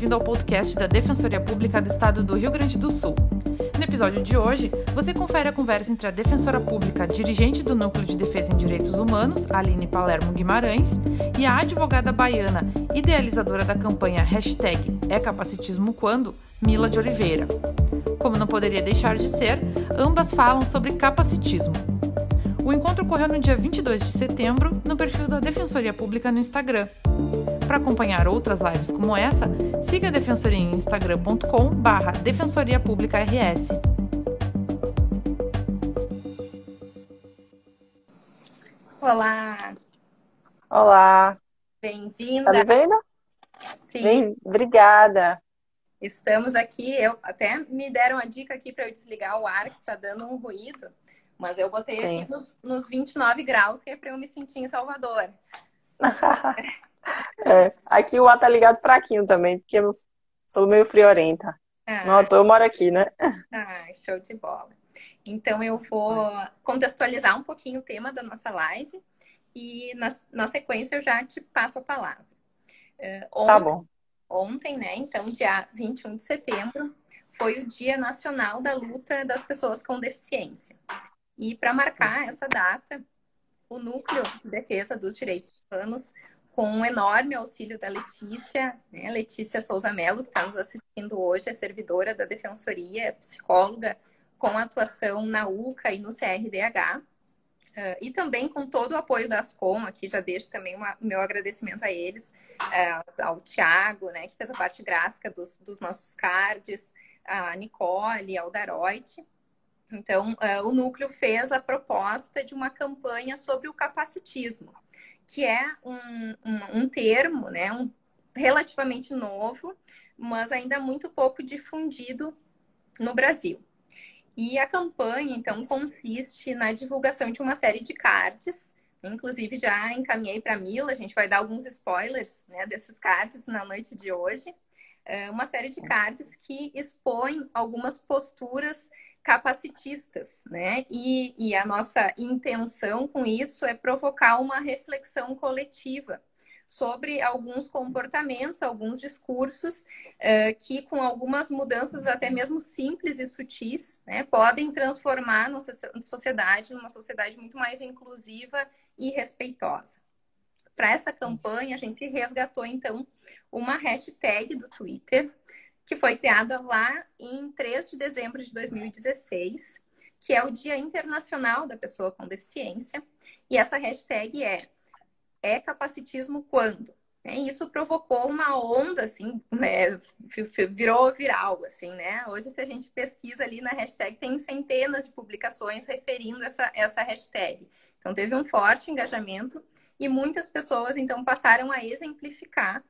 bem-vindo ao podcast da Defensoria Pública do Estado do Rio Grande do Sul. No episódio de hoje, você confere a conversa entre a defensora pública dirigente do Núcleo de Defesa em Direitos Humanos, Aline Palermo Guimarães, e a advogada baiana, idealizadora da campanha hashtag É Capacitismo Quando, Mila de Oliveira. Como não poderia deixar de ser, ambas falam sobre capacitismo. O encontro ocorreu no dia 22 de setembro, no perfil da Defensoria Pública no Instagram. Para acompanhar outras lives como essa, siga a Defensoria em instagram.com barra Defensoria Pública RS. Olá! Olá! Bem-vinda! Tá me vendo? Sim. Bem, obrigada! Estamos aqui, eu até me deram a dica aqui para eu desligar o ar, que está dando um ruído, mas eu botei Sim. aqui nos, nos 29 graus, que é para eu me sentir em Salvador. É, aqui o ar tá ligado fraquinho também, porque eu sou meio friorenta. Ah, Não, eu moro aqui, né? ah, show de bola. Então eu vou contextualizar um pouquinho o tema da nossa live e na, na sequência eu já te passo a palavra. Tá ontem- bom. ontem, né? Então, dia 21 de setembro, foi o Dia Nacional da Luta das Pessoas com Deficiência. E para marcar Isso. essa data, o Núcleo de Defesa dos Direitos Humanos, com um enorme auxílio da Letícia, né? Letícia Souza Mello, que está nos assistindo hoje, é servidora da Defensoria, é psicóloga com atuação na UCA e no CRDH. Ah, e também com todo o apoio da Ascom, aqui já deixo também o meu agradecimento a eles, ah, ao Tiago, né, que fez a parte gráfica dos, dos nossos cards, a Nicole, ao Daroit. Então, ah, o núcleo fez a proposta de uma campanha sobre o capacitismo, que é um, um, um termo, né, um, relativamente novo, mas ainda muito pouco difundido no Brasil. E a campanha, então, consiste na divulgação de uma série de cards. Inclusive, já encaminhei para a Mila, a gente vai dar alguns spoilers né, desses cards na noite de hoje. É uma série de cards que expõem algumas posturas capacitistas, né? E, e a nossa intenção com isso é provocar uma reflexão coletiva sobre alguns comportamentos, alguns discursos eh, que, com algumas mudanças até mesmo simples e sutis, né, podem transformar nossa sociedade numa sociedade muito mais inclusiva e respeitosa. Para essa campanha, a gente resgatou, então, uma hashtag do Twitter, que foi criada lá em 3 de dezembro de 2016, que é o Dia Internacional da Pessoa com Deficiência. E essa hashtag é é capacitismo quando? É, isso provocou uma onda, assim, é, virou viral, assim, né? Hoje, se a gente pesquisa ali na hashtag, tem centenas de publicações referindo essa, essa hashtag. Então, teve um forte engajamento e muitas pessoas, então, passaram a exemplificar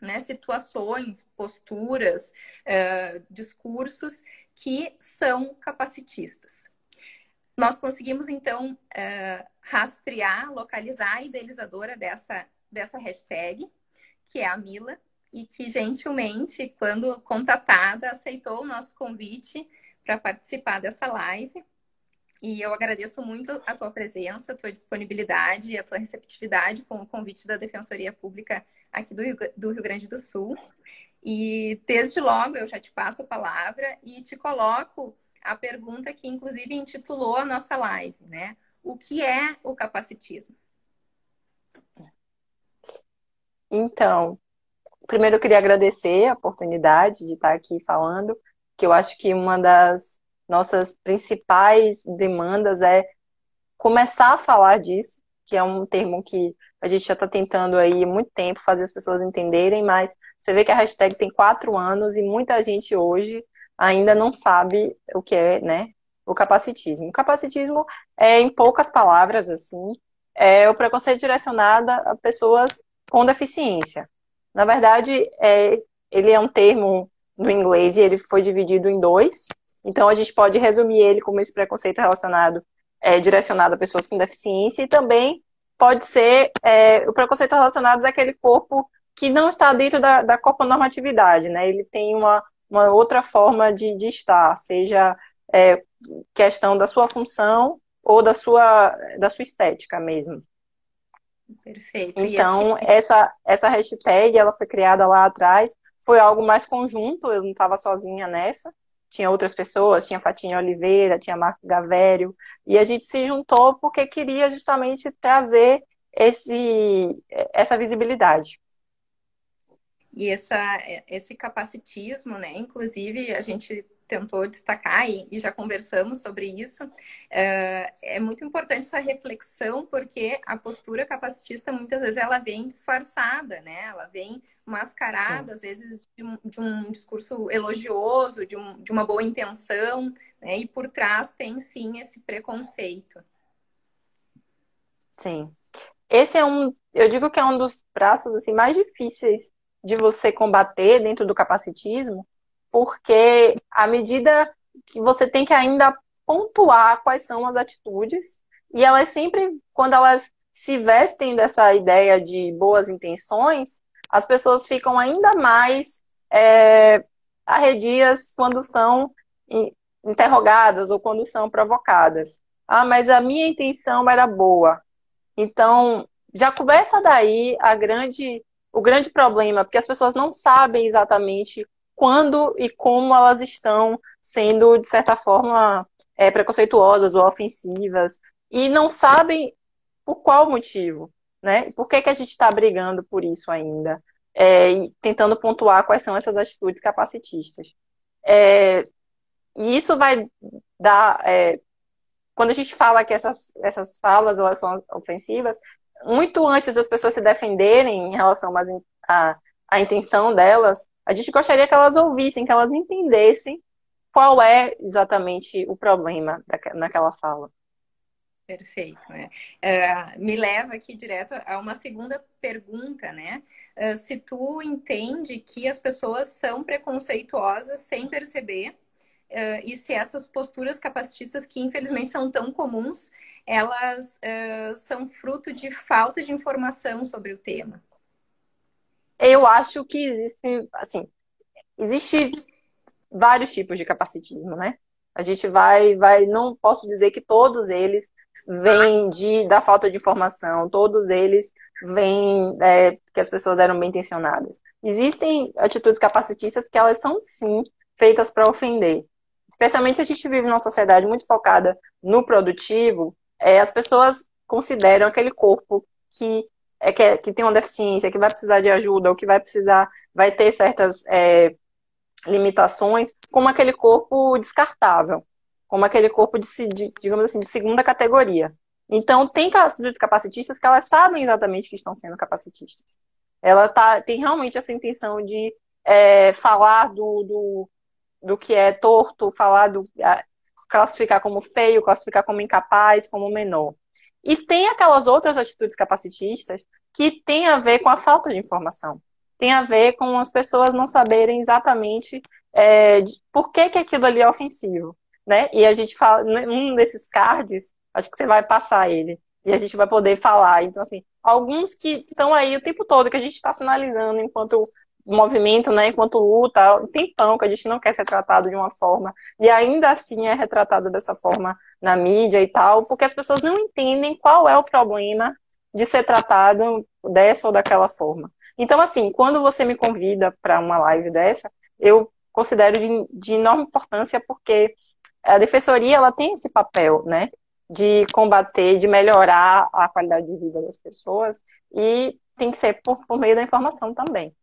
né, situações, posturas, uh, discursos que são capacitistas. Nós conseguimos, então, uh, rastrear, localizar a idealizadora dessa, dessa hashtag, que é a Mila, e que gentilmente, quando contatada, aceitou o nosso convite para participar dessa live. E eu agradeço muito a tua presença, a tua disponibilidade e a tua receptividade com o convite da Defensoria Pública aqui do Rio, do Rio Grande do Sul. E desde logo eu já te passo a palavra e te coloco a pergunta que, inclusive, intitulou a nossa live, né? O que é o capacitismo? Então, primeiro eu queria agradecer a oportunidade de estar aqui falando, que eu acho que uma das nossas principais demandas é começar a falar disso, que é um termo que a gente já está tentando aí há muito tempo fazer as pessoas entenderem, mas você vê que a hashtag tem quatro anos e muita gente hoje ainda não sabe o que é, né, o capacitismo. O capacitismo é, em poucas palavras, assim, é o preconceito direcionado a pessoas com deficiência. Na verdade, é, ele é um termo no inglês e ele foi dividido em dois. Então, a gente pode resumir ele como esse preconceito relacionado, é, direcionado a pessoas com deficiência e também pode ser é, o preconceito relacionado àquele corpo que não está dentro da, da corponormatividade, né? Ele tem uma, uma outra forma de, de estar, seja é, questão da sua função ou da sua, da sua estética mesmo. Perfeito. Então, assim... essa, essa hashtag, ela foi criada lá atrás, foi algo mais conjunto, eu não estava sozinha nessa. Tinha outras pessoas, tinha Fatinha Oliveira, tinha Marco Gavério, e a gente se juntou porque queria justamente trazer esse, essa visibilidade. E essa, esse capacitismo, né? Inclusive, a gente tentou destacar e, e já conversamos sobre isso, uh, é muito importante essa reflexão porque a postura capacitista muitas vezes ela vem disfarçada, né? Ela vem mascarada, Sim. às vezes de um, de um, discurso elogioso, de, um, de uma boa intenção, né? E por trás tem sim esse preconceito. Sim. Esse é um, eu digo que é um dos braços assim mais difíceis de você combater dentro do capacitismo, porque à medida que você tem que ainda pontuar quais são as atitudes, e elas sempre, quando elas se vestem dessa ideia de boas intenções, as pessoas ficam ainda mais é, arredias quando são interrogadas ou quando são provocadas. Ah, mas a minha intenção era boa. Então, já começa daí a grande, o grande problema, porque as pessoas não sabem exatamente quando e como elas estão sendo, de certa forma, é, preconceituosas ou ofensivas, e não sabem por qual motivo, né? Por que, que a gente está brigando por isso ainda? É, e tentando pontuar quais são essas atitudes capacitistas. É, e isso vai dar. É, quando a gente fala que essas, essas falas elas são ofensivas, muito antes das pessoas se defenderem em relação à, à intenção delas, a gente gostaria que elas ouvissem, que elas entendessem qual é exatamente o problema naquela fala. Perfeito. Né? Uh, me leva aqui direto a uma segunda pergunta, né? Uh, se tu entende que as pessoas são preconceituosas sem perceber, uh, e se essas posturas capacitistas que infelizmente são tão comuns, elas são fruto de falta de informação sobre o tema eu acho que existe, assim, existe vários tipos de capacitismo, né? A gente vai, vai, não posso dizer que todos eles vêm de, da falta de informação, todos eles vêm é, que as pessoas eram bem intencionadas. Existem atitudes capacitistas que elas são sim feitas para ofender. Especialmente se a gente vive numa sociedade muito focada no produtivo, é, as pessoas consideram aquele corpo que é que, é, que tem uma deficiência, que vai precisar de ajuda, ou que vai precisar, vai ter certas é, limitações, como aquele corpo descartável, como aquele corpo de, de, digamos assim, de segunda categoria. Então, tem capacitistas que elas sabem exatamente que estão sendo capacitistas. Ela tá, tem realmente essa intenção de é, falar do, do, do que é torto, falar do. classificar como feio, classificar como incapaz, como menor. E tem aquelas outras atitudes capacitistas que têm a ver com a falta de informação. Tem a ver com as pessoas não saberem exatamente é, por que, que aquilo ali é ofensivo. Né? E a gente fala, num desses cards, acho que você vai passar ele. E a gente vai poder falar. Então, assim, alguns que estão aí o tempo todo, que a gente está sinalizando enquanto movimento, né, enquanto luta, tem tempão que a gente não quer ser tratado de uma forma, e ainda assim é retratado dessa forma na mídia e tal, porque as pessoas não entendem qual é o problema de ser tratado dessa ou daquela forma. Então, assim, quando você me convida para uma live dessa, eu considero de, de enorme importância porque a defensoria ela tem esse papel, né, de combater, de melhorar a qualidade de vida das pessoas e tem que ser por, por meio da informação também.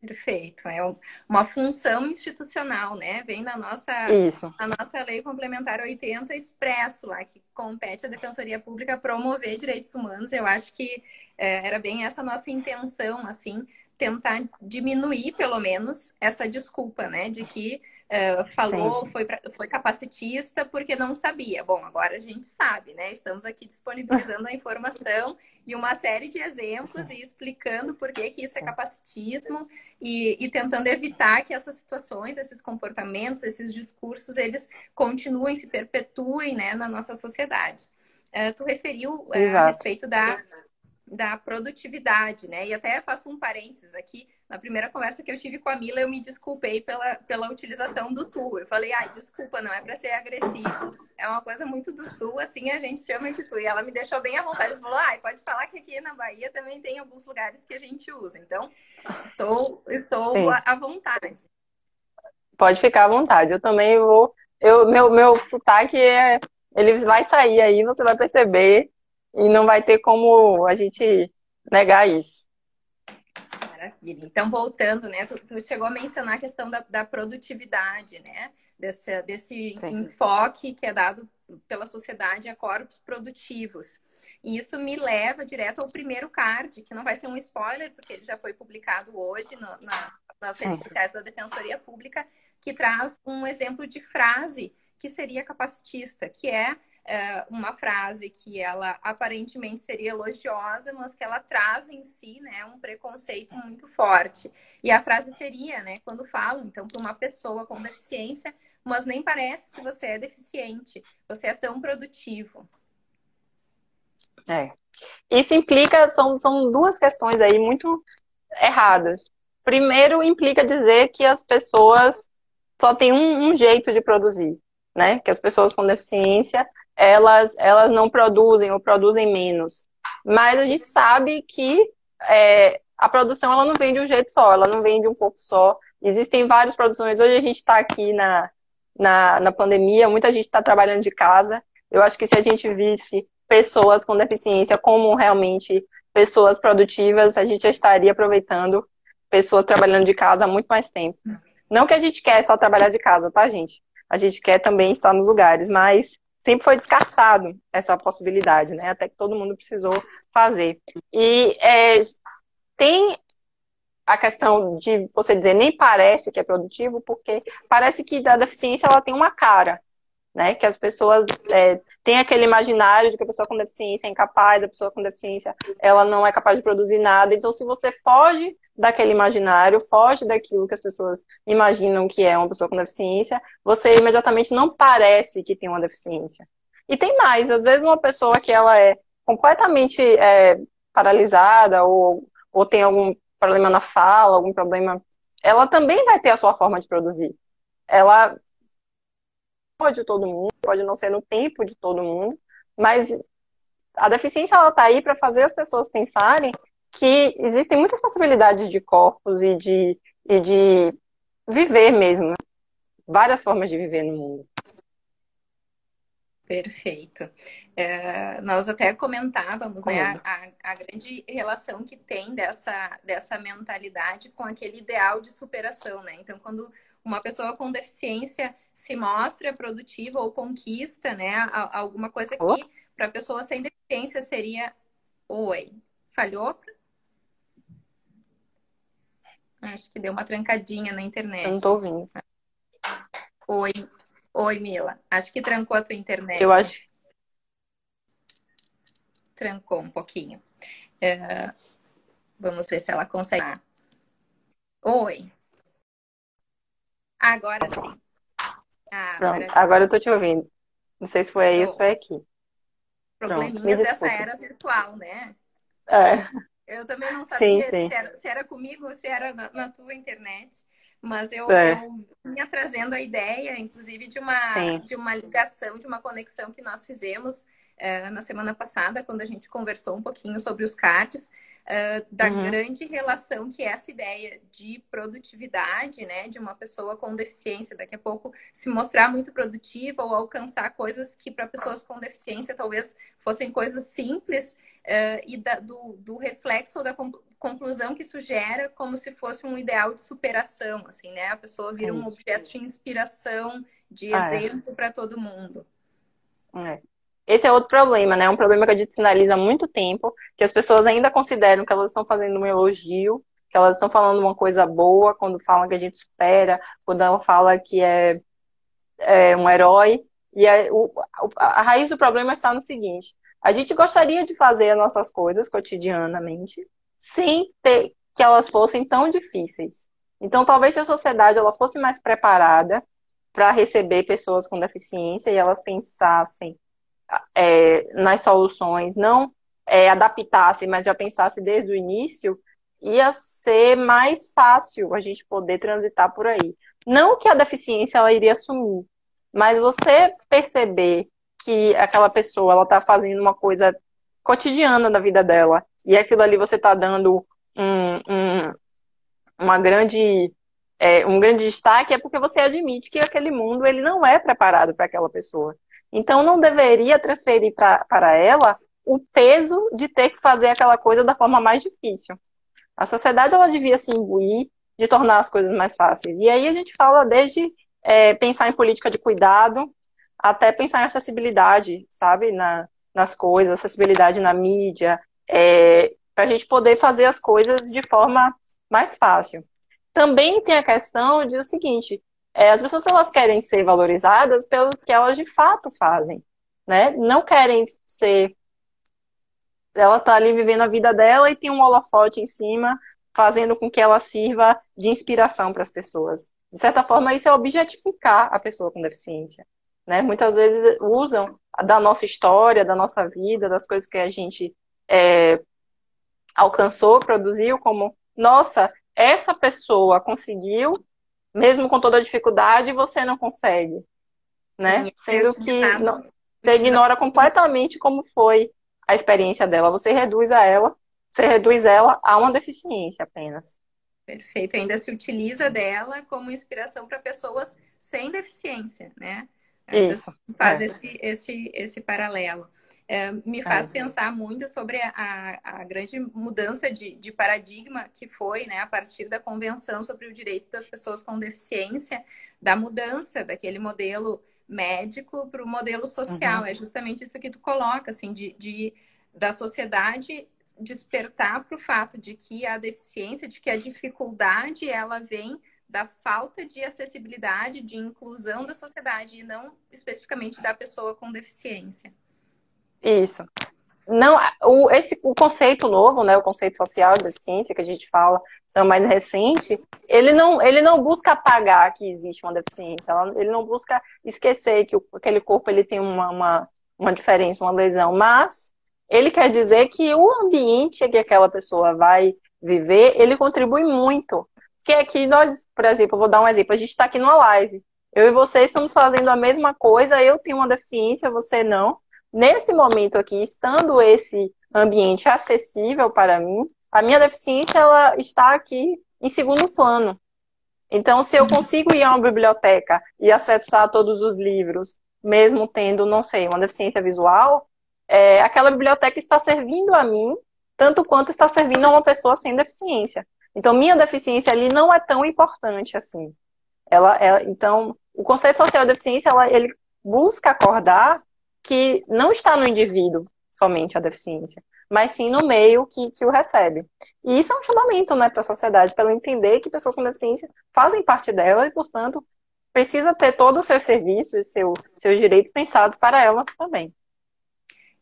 Perfeito. É uma função institucional, né? Vem da nossa, Isso. da nossa Lei Complementar 80 expresso lá, que compete à Defensoria Pública promover direitos humanos. Eu acho que é, era bem essa nossa intenção, assim, tentar diminuir, pelo menos, essa desculpa, né? De que Uh, falou, foi, pra, foi capacitista porque não sabia. Bom, agora a gente sabe, né? Estamos aqui disponibilizando a informação e uma série de exemplos Sim. e explicando por que, que isso é capacitismo e, e, tentando evitar que essas situações, esses comportamentos, esses discursos, eles continuem, se perpetuem né, na nossa sociedade. Uh, tu referiu uh, a respeito da da produtividade, né? E até faço um parênteses aqui. Na primeira conversa que eu tive com a Mila, eu me desculpei pela, pela utilização do tu. Eu falei, ai, desculpa, não é para ser agressivo. É uma coisa muito do sul, assim a gente chama de tu. E ela me deixou bem à vontade. Falou, ai, pode falar que aqui na Bahia também tem alguns lugares que a gente usa. Então, estou, estou à vontade. Pode ficar à vontade. Eu também vou. Eu, meu, meu sotaque é. Ele vai sair aí, você vai perceber e não vai ter como a gente negar isso. Maravilha. Então, voltando, né? Tu, tu chegou a mencionar a questão da, da produtividade, né? Desse, desse enfoque que é dado pela sociedade a corpos produtivos. E isso me leva direto ao primeiro card, que não vai ser um spoiler, porque ele já foi publicado hoje no, na, nas redes Sim. sociais da Defensoria Pública, que traz um exemplo de frase que seria capacitista, que é, uma frase que ela aparentemente seria elogiosa, mas que ela traz em si né, um preconceito muito forte. E a frase seria, né, quando falam, então, para uma pessoa com deficiência, mas nem parece que você é deficiente, você é tão produtivo. É. Isso implica, são, são duas questões aí muito erradas. Primeiro, implica dizer que as pessoas só têm um, um jeito de produzir, né? Que as pessoas com deficiência elas, elas não produzem ou produzem menos. Mas a gente sabe que é, a produção ela não vem de um jeito só, ela não vem de um pouco só. Existem várias produções. Hoje a gente está aqui na, na, na pandemia, muita gente está trabalhando de casa. Eu acho que se a gente visse pessoas com deficiência como realmente pessoas produtivas, a gente já estaria aproveitando pessoas trabalhando de casa há muito mais tempo. Não que a gente quer só trabalhar de casa, tá, gente? A gente quer também estar nos lugares, mas sempre foi descartado essa possibilidade, né? Até que todo mundo precisou fazer. E é, tem a questão de você dizer nem parece que é produtivo, porque parece que a deficiência ela tem uma cara, né? Que as pessoas é, têm aquele imaginário de que a pessoa com deficiência é incapaz, a pessoa com deficiência ela não é capaz de produzir nada. Então, se você foge daquele imaginário, foge daquilo que as pessoas imaginam que é uma pessoa com deficiência, você imediatamente não parece que tem uma deficiência. E tem mais, às vezes uma pessoa que ela é completamente é, paralisada ou, ou tem algum problema na fala, algum problema, ela também vai ter a sua forma de produzir. Ela pode todo mundo, pode não ser no tempo de todo mundo, mas a deficiência ela está aí para fazer as pessoas pensarem que existem muitas possibilidades de corpos e de, e de viver mesmo. Né? Várias formas de viver no mundo. Perfeito. É, nós até comentávamos né, a, a, grande relação que tem dessa, dessa mentalidade com aquele ideal de superação. Né? Então, quando uma pessoa com deficiência se mostra produtiva ou conquista né, alguma coisa que oh. para a pessoa sem deficiência seria. Oi, falhou? Acho que deu uma trancadinha na internet. Eu não tô ouvindo. Oi. Oi, Mila. Acho que trancou a tua internet. Eu acho. Trancou um pouquinho. É... Vamos ver se ela consegue. Oi. Agora sim. Ah, agora... agora eu tô te ouvindo. Não sei se foi aí ou se foi aqui. Probleminhas dessa era virtual, né? É. Eu também não sabia sim, sim. Se, era, se, era, comigo ou se era na, na tua internet. Mas eu, é. eu vinha trazendo a ideia, inclusive, de uma, de uma ligação, de uma conexão que nós fizemos é, na semana passada, quando a gente conversou um pouquinho sobre os cards, uh, da uhum. grande relação que é essa ideia de produtividade, né, de uma pessoa com deficiência, daqui a pouco se mostrar muito produtiva ou alcançar coisas que para pessoas com deficiência talvez fossem coisas simples uh, e da, do, do reflexo ou da conclusão que isso gera como se fosse um ideal de superação, assim, né? A pessoa vira é um objeto de inspiração, de ah, é. exemplo é. para todo mundo. É. Esse é outro problema, né? Um problema que a gente sinaliza há muito tempo, que as pessoas ainda consideram que elas estão fazendo um elogio, que elas estão falando uma coisa boa quando falam que a gente supera, quando ela fala que é, é um herói. E a, o, a raiz do problema está no seguinte: a gente gostaria de fazer as nossas coisas cotidianamente sem ter que elas fossem tão difíceis. Então, talvez se a sociedade ela fosse mais preparada para receber pessoas com deficiência e elas pensassem é, nas soluções, não é, adaptasse, mas já pensasse desde o início, ia ser mais fácil a gente poder transitar por aí. Não que a deficiência ela iria sumir, mas você perceber que aquela pessoa ela está fazendo uma coisa cotidiana da vida dela e aquilo ali você está dando um, um, uma grande é, um grande destaque é porque você admite que aquele mundo ele não é preparado para aquela pessoa. Então não deveria transferir para ela o peso de ter que fazer aquela coisa da forma mais difícil. A sociedade ela devia se imbuir de tornar as coisas mais fáceis. E aí a gente fala desde é, pensar em política de cuidado até pensar em acessibilidade, sabe, na, nas coisas, acessibilidade na mídia, é, para a gente poder fazer as coisas de forma mais fácil. Também tem a questão de o seguinte, é, as pessoas elas querem ser valorizadas pelo que elas de fato fazem, né? Não querem ser ela está ali vivendo a vida dela e tem um holofote em cima, fazendo com que ela sirva de inspiração para as pessoas. De certa forma, isso é objetificar a pessoa com deficiência. Né? Muitas vezes usam da nossa história, da nossa vida, das coisas que a gente é, alcançou, produziu, como, nossa, essa pessoa conseguiu, mesmo com toda a dificuldade, você não consegue. Né? Sim, Sendo que não, você ignora completamente como foi a experiência dela, você reduz a ela, você reduz ela a uma deficiência apenas. Perfeito. Ainda se utiliza dela como inspiração para pessoas sem deficiência, né? Isso. Faz é. esse, esse, esse paralelo. É, me faz é. pensar muito sobre a, a grande mudança de, de, paradigma que foi, né, a partir da Convenção sobre o Direito das Pessoas com Deficiência, da mudança daquele modelo médico para o modelo social. Uhum. É justamente isso que tu coloca, assim, de, de da sociedade despertar para o fato de que a deficiência, de que a dificuldade, ela vem da falta de acessibilidade, de inclusão da sociedade e não especificamente da pessoa com deficiência. Isso não o, esse, o conceito novo, né, o conceito social de deficiência que a gente fala, é mais recente, ele não, ele não busca apagar que existe uma deficiência, ele não busca esquecer que o, aquele corpo ele tem uma, uma, uma diferença, uma lesão, mas ele quer dizer que o ambiente que aquela pessoa vai viver, ele contribui muito. Que aqui nós, por exemplo, vou dar um exemplo, a gente está aqui numa live, eu e você estamos fazendo a mesma coisa, eu tenho uma deficiência, você não, nesse momento aqui, estando esse ambiente acessível para mim, a minha deficiência ela está aqui em segundo plano. Então, se eu consigo ir a uma biblioteca e acessar todos os livros, mesmo tendo, não sei, uma deficiência visual, é, aquela biblioteca está servindo a mim tanto quanto está servindo a uma pessoa sem deficiência. Então, minha deficiência ali não é tão importante assim. Ela, ela então, o conceito social de deficiência, ela, ele busca acordar que não está no indivíduo somente a deficiência, mas sim no meio que, que o recebe. E isso é um chamamento né, para a sociedade, para ela entender que pessoas com deficiência fazem parte dela e, portanto, precisa ter todos os seus serviços, seu, seus direitos pensados para elas também.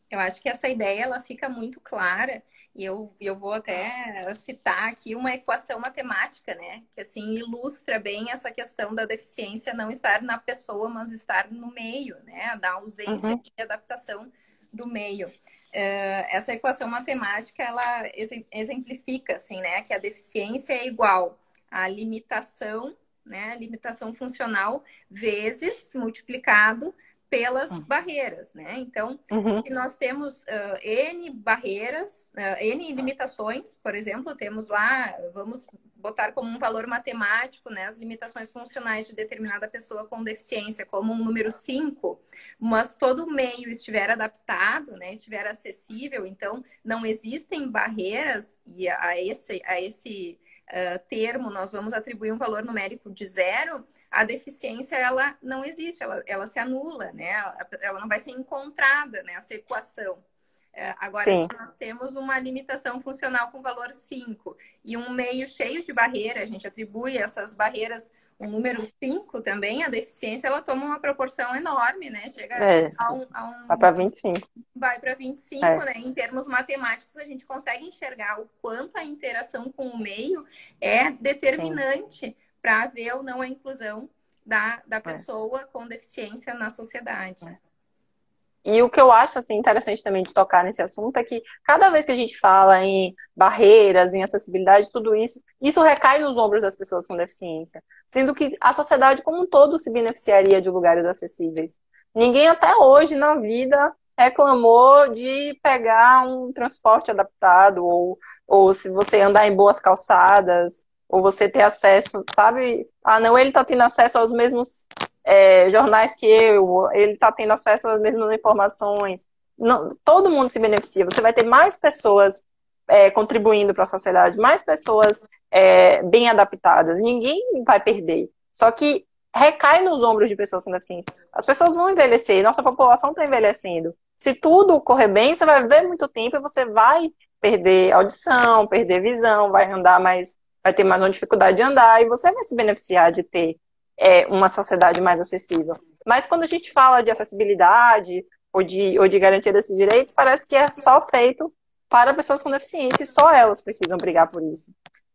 Eu acho que essa ideia ela fica muito clara e eu, eu vou até citar aqui uma equação matemática, né, que assim ilustra bem essa questão da deficiência não estar na pessoa, mas estar no meio, né, da ausência uhum. de adaptação do meio. Uh, essa equação matemática ela exemplifica assim, né, que a deficiência é igual à limitação, né, limitação funcional vezes multiplicado pelas uhum. barreiras, né? Então, uhum. se nós temos uh, N barreiras, uh, N limitações, por exemplo, temos lá, vamos botar como um valor matemático, né, as limitações funcionais de determinada pessoa com deficiência, como um número 5, mas todo o meio estiver adaptado, né, estiver acessível, então não existem barreiras e a esse, a esse uh, termo nós vamos atribuir um valor numérico de zero, a deficiência ela não existe, ela, ela se anula, né? Ela não vai ser encontrada nessa equação. É, agora, Sim. se nós temos uma limitação funcional com valor 5 e um meio cheio de barreira, a gente atribui essas barreiras o número 5 também, a deficiência ela toma uma proporção enorme, né? Chega é, a um. A um vai para 25. Vai para 25, é. né? Em termos matemáticos, a gente consegue enxergar o quanto a interação com o meio é determinante para haver ou não a inclusão da, da é. pessoa é. com deficiência na sociedade. É. E o que eu acho assim, interessante também de tocar nesse assunto é que cada vez que a gente fala em barreiras, em acessibilidade, tudo isso, isso recai nos ombros das pessoas com deficiência. Sendo que a sociedade como um todo se beneficiaria de lugares acessíveis. Ninguém até hoje na vida reclamou de pegar um transporte adaptado, ou, ou se você andar em boas calçadas, ou você ter acesso, sabe? Ah, não, ele está tendo acesso aos mesmos é, jornais que eu, ele está tendo acesso às mesmas informações. Não, todo mundo se beneficia. Você vai ter mais pessoas é, contribuindo para a sociedade, mais pessoas é, bem adaptadas. Ninguém vai perder. Só que recai nos ombros de pessoas com deficiência. As pessoas vão envelhecer, nossa população está envelhecendo. Se tudo correr bem, você vai viver muito tempo e você vai perder audição, perder visão, vai andar mais, vai ter mais uma dificuldade de andar e você vai se beneficiar de ter é, uma sociedade mais acessível. Mas quando a gente fala de acessibilidade ou de, ou de garantia desses direitos, parece que é só feito para pessoas com deficiência e só elas precisam brigar por isso.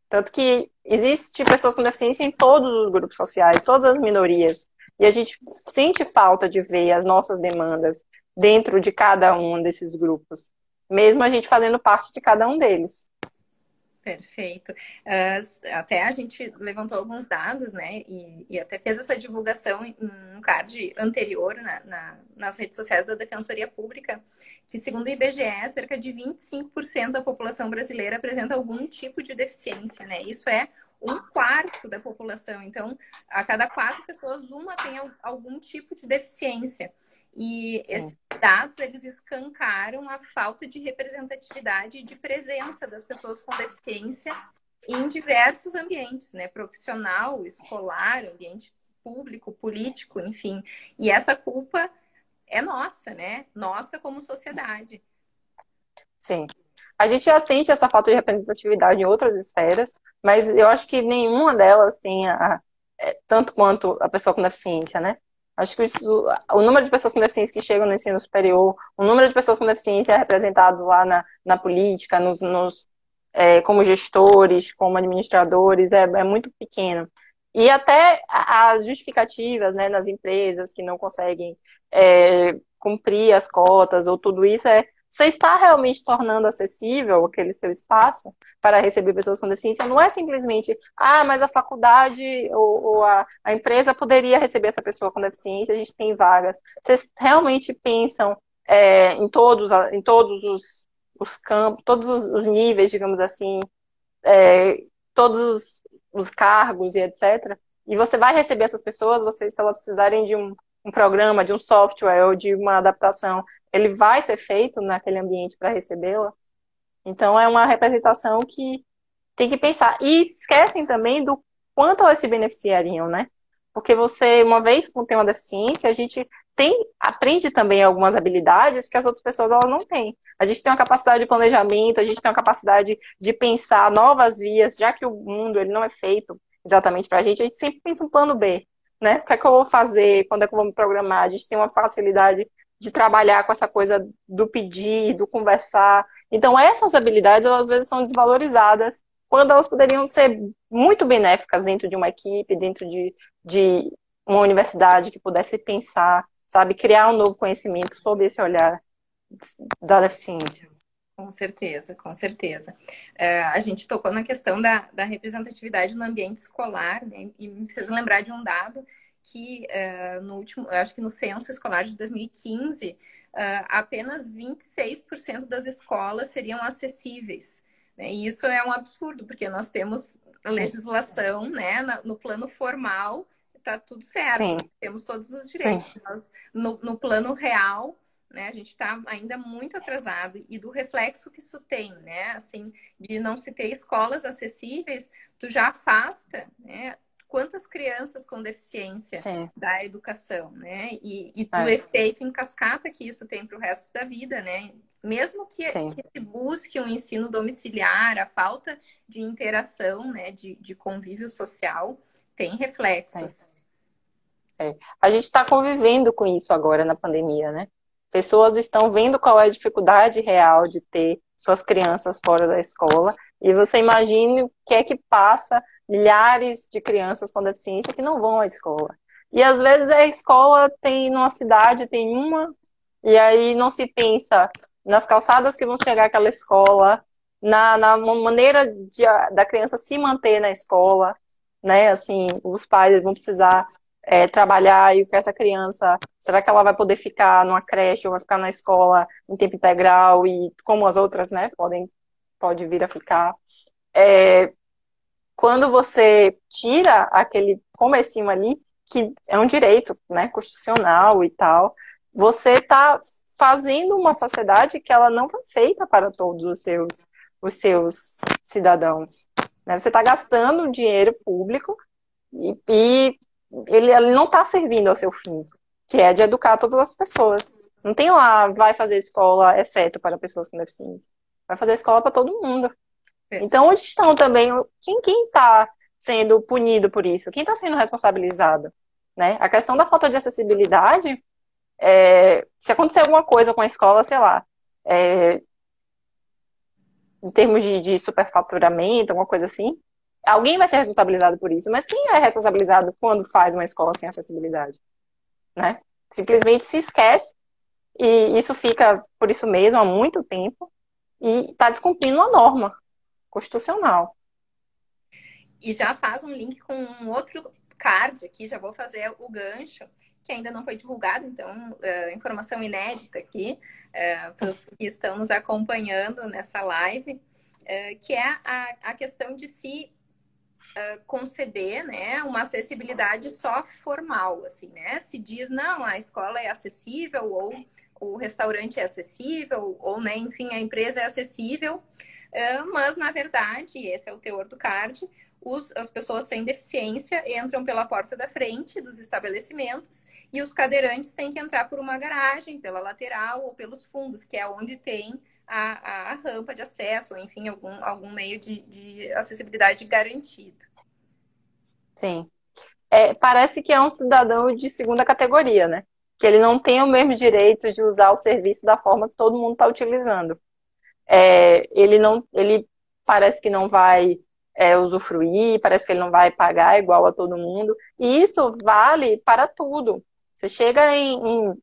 Tanto que existe pessoas com deficiência em todos os grupos sociais, todas as minorias. E a gente sente falta de ver as nossas demandas dentro de cada um desses grupos, mesmo a gente fazendo parte de cada um deles. Perfeito. Uh, até a gente levantou alguns dados, né? E, e, até fez essa divulgação em um card anterior na, na, nas redes sociais da Defensoria Pública, que segundo o IBGE, cerca de 25% da população brasileira apresenta algum tipo de deficiência, né? Isso é um quarto da população. Então, a cada quatro pessoas, uma tem algum tipo de deficiência. E Sim. esses dados, eles escancaram a falta de representatividade e de presença das pessoas com deficiência em diversos ambientes, né? Profissional, escolar, ambiente público, político, enfim. E essa culpa é nossa, né? Nossa como sociedade. Sim. A gente já sente essa falta de representatividade em outras esferas, mas eu acho que nenhuma delas tem a, é, tanto quanto a pessoa com deficiência, né? Acho que isso, o número de pessoas com deficiência que chegam no ensino superior, o número de pessoas com deficiência representados lá na, na política, nos, nos é, como gestores, como administradores, é, é muito pequeno. E até as justificativas né, nas empresas que não conseguem é, cumprir as cotas ou tudo isso é você está realmente tornando acessível aquele seu espaço para receber pessoas com deficiência? Não é simplesmente, ah, mas a faculdade ou, ou a, a, empresa poderia receber essa pessoa com deficiência, a gente tem vagas. Vocês realmente pensam é, em todos, em todos os, os campos, todos os, os, níveis, digamos assim, é, todos os, os cargos e etc. E você vai receber essas pessoas, você, se elas precisarem de um, um programa, de um software ou de uma adaptação, ele vai ser feito naquele ambiente para recebê-la. Então é uma representação que tem que pensar. E esquecem também do quanto elas se beneficiariam, né? Porque você, uma vez com tem uma deficiência, a gente tem, aprende também algumas habilidades que as outras pessoas elas não têm. A gente tem uma capacidade de planejamento, a gente tem uma capacidade de pensar novas vias, já que o mundo ele não é feito exatamente para a gente, a gente sempre pensa um plano B, né? O que é que eu vou fazer? Quando é que eu vou me programar? A gente tem uma facilidade de trabalhar com essa coisa do pedir, do conversar. Então, essas habilidades, elas, às vezes, são desvalorizadas quando elas poderiam ser muito benéficas dentro de uma equipe, dentro de, de uma universidade que pudesse pensar, sabe, criar um novo conhecimento sobre esse olhar da deficiência. Com certeza, com certeza. Uh, a gente tocou na questão da, da representatividade no ambiente escolar, né, e me fez lembrar de um dado que uh, no último, acho que no censo escolar de 2015, uh, eh, apenas 26% das escolas seriam acessíveis. Né? E isso é um absurdo, porque nós temos legislação né, no plano formal, está tudo certo, Sim. temos todos os direitos. Mas no, no plano real, né, a gente está ainda muito atrasado e do reflexo que isso tem, né? Assim, de não se ter escolas acessíveis, tu já afasta, né? quantas crianças com deficiência Sim. da educação, né? E, e do é. efeito em cascata que isso tem para o resto da vida, né? Mesmo que, que, se busque um ensino domiciliar, a falta de interação, né, de, de convívio social, tem reflexos. É. É. A gente está convivendo com isso agora na pandemia, né? Pessoas estão vendo qual é a dificuldade real de ter suas crianças fora da escola. E você imagine o que é que passa milhares de crianças com deficiência que não vão à escola. E às vezes a escola tem, numa cidade, tem uma, E aí não se pensa nas calçadas que vão chegar àquela escola, na, na maneira de, da criança se manter na escola, né? Assim, os pais vão precisar é, trabalhar e que essa criança, será que ela vai poder ficar numa creche ou vai ficar na escola em tempo integral e como as outras, né? Podem pode vir a ficar. É, quando você tira aquele comecinho ali, que é um direito, né, constitucional e tal, você está fazendo uma sociedade que ela não foi feita para todos os seus, os seus cidadãos. Né? Você está gastando dinheiro público e, e ele, ele, não está servindo ao seu fim, que é de educar todas as pessoas. Não tem lá, vai fazer escola exceto para pessoas com deficiência. Vai fazer escola para todo mundo. É. Então, onde estão também, quem está sendo punido por isso? Quem está sendo responsabilizado? Né? A questão da falta de acessibilidade é, se acontecer alguma coisa com a escola, sei lá, é, em termos de, de superfaturamento, alguma coisa assim, alguém vai ser responsabilizado por isso. Mas quem é responsabilizado quando faz uma escola sem acessibilidade? Né? Simplesmente se esquece e isso fica por isso mesmo há muito tempo e está descumprindo a norma constitucional. E já faz um link com um outro card aqui, já vou fazer o gancho, que ainda não foi divulgado, então, uh, informação inédita aqui uh, para os que estão nos acompanhando nessa live, uh, que é a, a questão de se conceder né, uma acessibilidade só formal, assim, né? Se diz, não, a escola é acessível, ou o restaurante é acessível, ou, né, enfim, a empresa é acessível, mas, na verdade, esse é o teor do card, os, as pessoas sem deficiência entram pela porta da frente dos estabelecimentos e os cadeirantes têm que entrar por uma garagem, pela lateral ou pelos fundos, que é onde tem a, a rampa de acesso, ou enfim, algum, algum meio de, de acessibilidade garantido. Sim. É, parece que é um cidadão de segunda categoria, né? Que ele não tem o mesmo direito de usar o serviço da forma que todo mundo está utilizando. É, ele não, ele parece que não vai é, usufruir, parece que ele não vai pagar igual a todo mundo. E isso vale para tudo. Você chega em, em,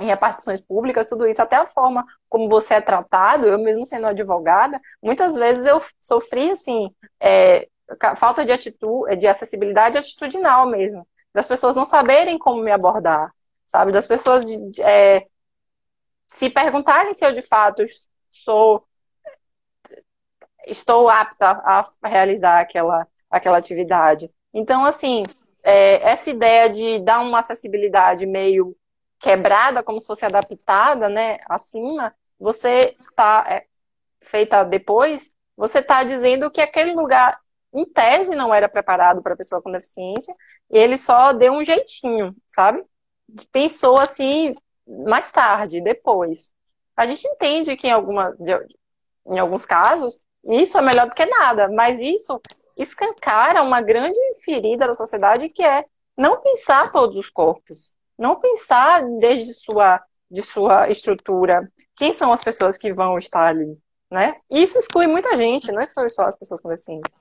em repartições públicas, tudo isso, até a forma como você é tratado, eu mesmo sendo advogada, muitas vezes eu sofri, assim, é, falta de atitude, de acessibilidade atitudinal mesmo, das pessoas não saberem como me abordar, sabe, das pessoas de, é, se perguntarem se eu de fato sou estou apta a realizar aquela, aquela atividade. Então, assim, é, essa ideia de dar uma acessibilidade meio quebrada, como se fosse adaptada, né, acima, você está é, feita depois, você está dizendo que aquele lugar, em tese, não era preparado para pessoa com deficiência, e ele só deu um jeitinho, sabe? Pensou assim mais tarde, depois. A gente entende que em, alguma, em alguns casos isso é melhor do que nada, mas isso escancara uma grande ferida da sociedade que é não pensar todos os corpos, não pensar desde sua de sua estrutura quem são as pessoas que vão estar ali, né? Isso exclui muita gente, não exclui só as pessoas com deficiência.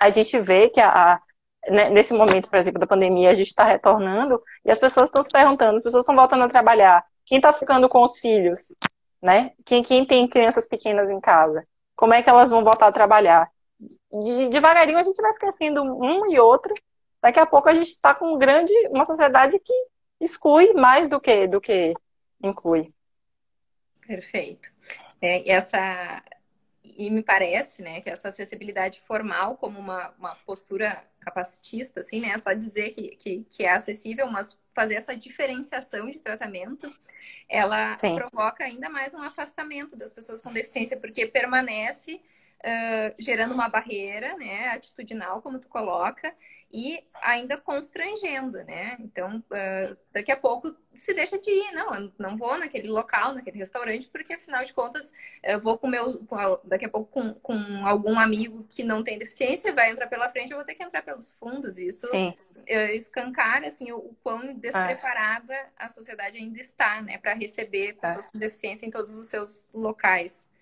A gente vê que a, a né, nesse momento, por exemplo, da pandemia, a gente está retornando e as pessoas estão se perguntando, as pessoas estão voltando a trabalhar, quem está ficando com os filhos, né? Quem, quem tem crianças pequenas em casa? como é que elas vão voltar a trabalhar. De, devagarinho a gente vai esquecendo um e outro. Daqui a pouco a gente está com um grande, uma sociedade que exclui mais do que, do que inclui. Perfeito. É, essa, e me parece, né, que essa acessibilidade formal como uma, uma postura capacitista, assim, né, só dizer que, que, que, é acessível, mas fazer essa diferenciação de tratamento, ela Sim. provoca ainda mais um afastamento das pessoas com deficiência, porque permanece uh, gerando uma barreira, né, atitudinal, como tu coloca, e ainda constrangendo, né? Então, uh, daqui a pouco se deixa de ir, não, eu não vou naquele local, naquele restaurante, porque afinal de contas eu vou com meus, daqui a pouco com, com algum amigo que não tem deficiência, vai entrar pela frente, eu vou ter que entrar pelos fundos. Isso uh, escancara assim o, o quão despreparada a sociedade ainda está, né, para receber pessoas com deficiência em todos os seus locais.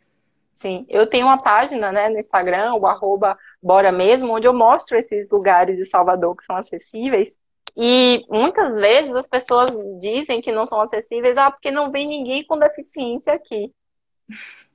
Sim, eu tenho uma página né, no Instagram, o arroba Bora Mesmo, onde eu mostro esses lugares de Salvador que são acessíveis. E muitas vezes as pessoas dizem que não são acessíveis, ah, porque não vem ninguém com deficiência aqui.